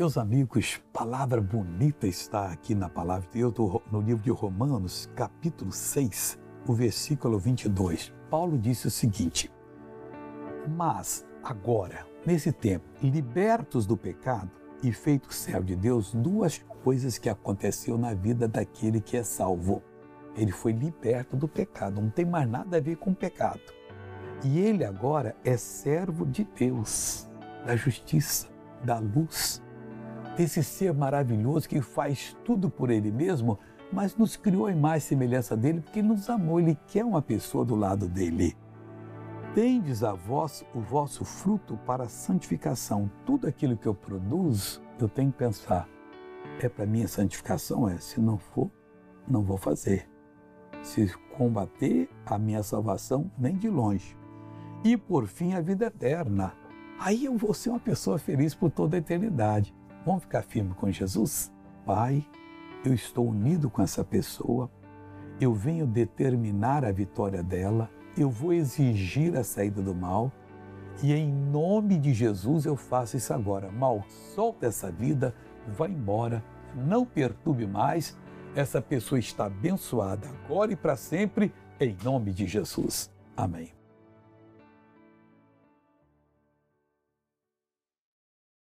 Meus amigos, palavra bonita está aqui na palavra de Deus, no livro de Romanos, capítulo 6, o versículo 22. Paulo disse o seguinte: Mas agora, nesse tempo, libertos do pecado e feitos servo de Deus, duas coisas que aconteceu na vida daquele que é salvo. Ele foi liberto do pecado, não tem mais nada a ver com o pecado. E ele agora é servo de Deus, da justiça, da luz desse ser maravilhoso que faz tudo por ele mesmo, mas nos criou em mais semelhança dele porque nos amou, ele quer uma pessoa do lado dele. Tendes a vós o vosso fruto para a santificação. Tudo aquilo que eu produzo, eu tenho que pensar. É para minha santificação? É. Se não for, não vou fazer. Se combater a minha salvação, nem de longe. E por fim, a vida eterna. Aí eu vou ser uma pessoa feliz por toda a eternidade. Vamos ficar firme com Jesus? Pai, eu estou unido com essa pessoa, eu venho determinar a vitória dela, eu vou exigir a saída do mal e em nome de Jesus eu faço isso agora. Mal, solta essa vida, vai embora, não perturbe mais. Essa pessoa está abençoada agora e para sempre, em nome de Jesus. Amém.